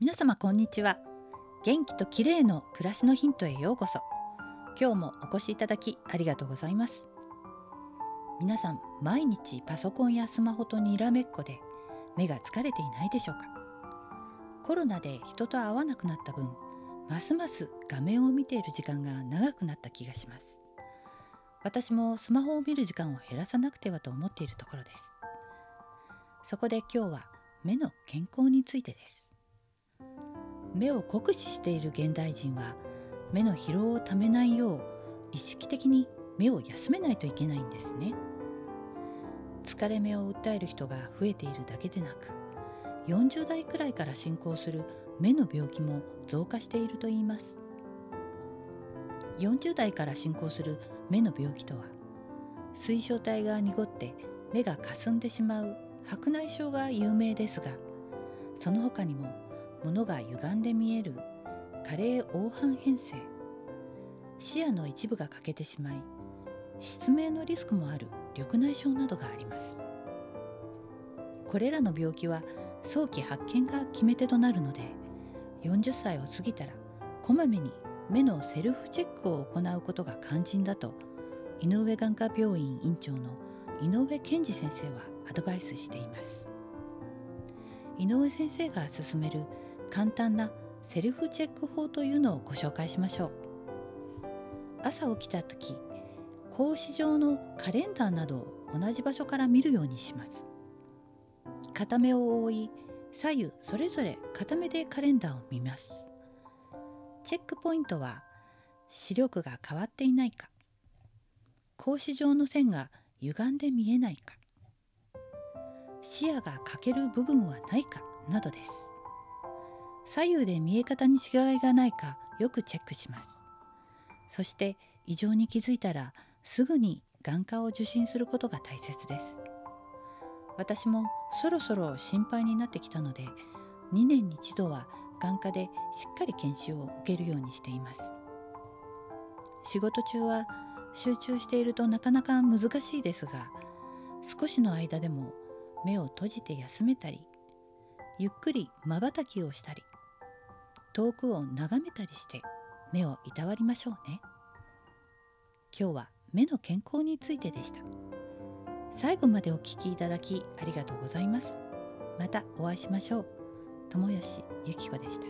皆様こんにちは。元気と綺麗の暮らしのヒントへようこそ。今日もお越しいただきありがとうございます。皆さん毎日パソコンやスマホとにらめっこで目が疲れていないでしょうか？コロナで人と会わなくなった分ますます画面を見ている時間が長くなった気がします。私もスマホを見る時間を減らさなくてはと思っているところです。そこで今日は目の健康についてです。目を酷使している現代人は目の疲労をためないよう意識的に目を休めないといけないんですね。疲れ目を訴える人が増えているだけでなく40代くらいから進行する目の病気も増加しているといいます。40代から進行する目の病気とは水晶体が濁って目がかすんでしまう白内障が有名ですがその他にも物が歪んで見える。加齢黄斑変性。視野の一部が欠けてしまい失明のリスクもある。緑内障などがあります。これらの病気は早期発見が決め手となるので40歳を過ぎたらこまめに目のセルフチェックを行うことが肝心だと井上眼科病院院長の井上健二先生はアドバイスしています。井上先生が勧める簡単なセルフチェック法というのをご紹介しましょう。朝起きた時格子状のカレンダーなどを同じ場所から見るようにします。片目を覆い左右それぞれ片目でカレンダーを見ます。チェックポイントは視力が変わっていないか。格子状の線が歪んで見えないか。視野が欠ける部分はないかなどです。左右で見え方に違いがないかよくチェックします。そして異常に気づいたらすぐに眼科を受診することが大切です。私もそろそろ心配になってきたので2年に一度は眼科でしっかり研修を受けるようにしています。仕事中は集中しているとなかなか難しいですが少しの間でも目を閉じて休めたりゆっくりまばたきをしたり遠くを眺めたりして目をいたわりましょうね。今日は目の健康についてでした。最後までお聞きいただきありがとうございます。またお会いしましょう。友吉ゆき子でした。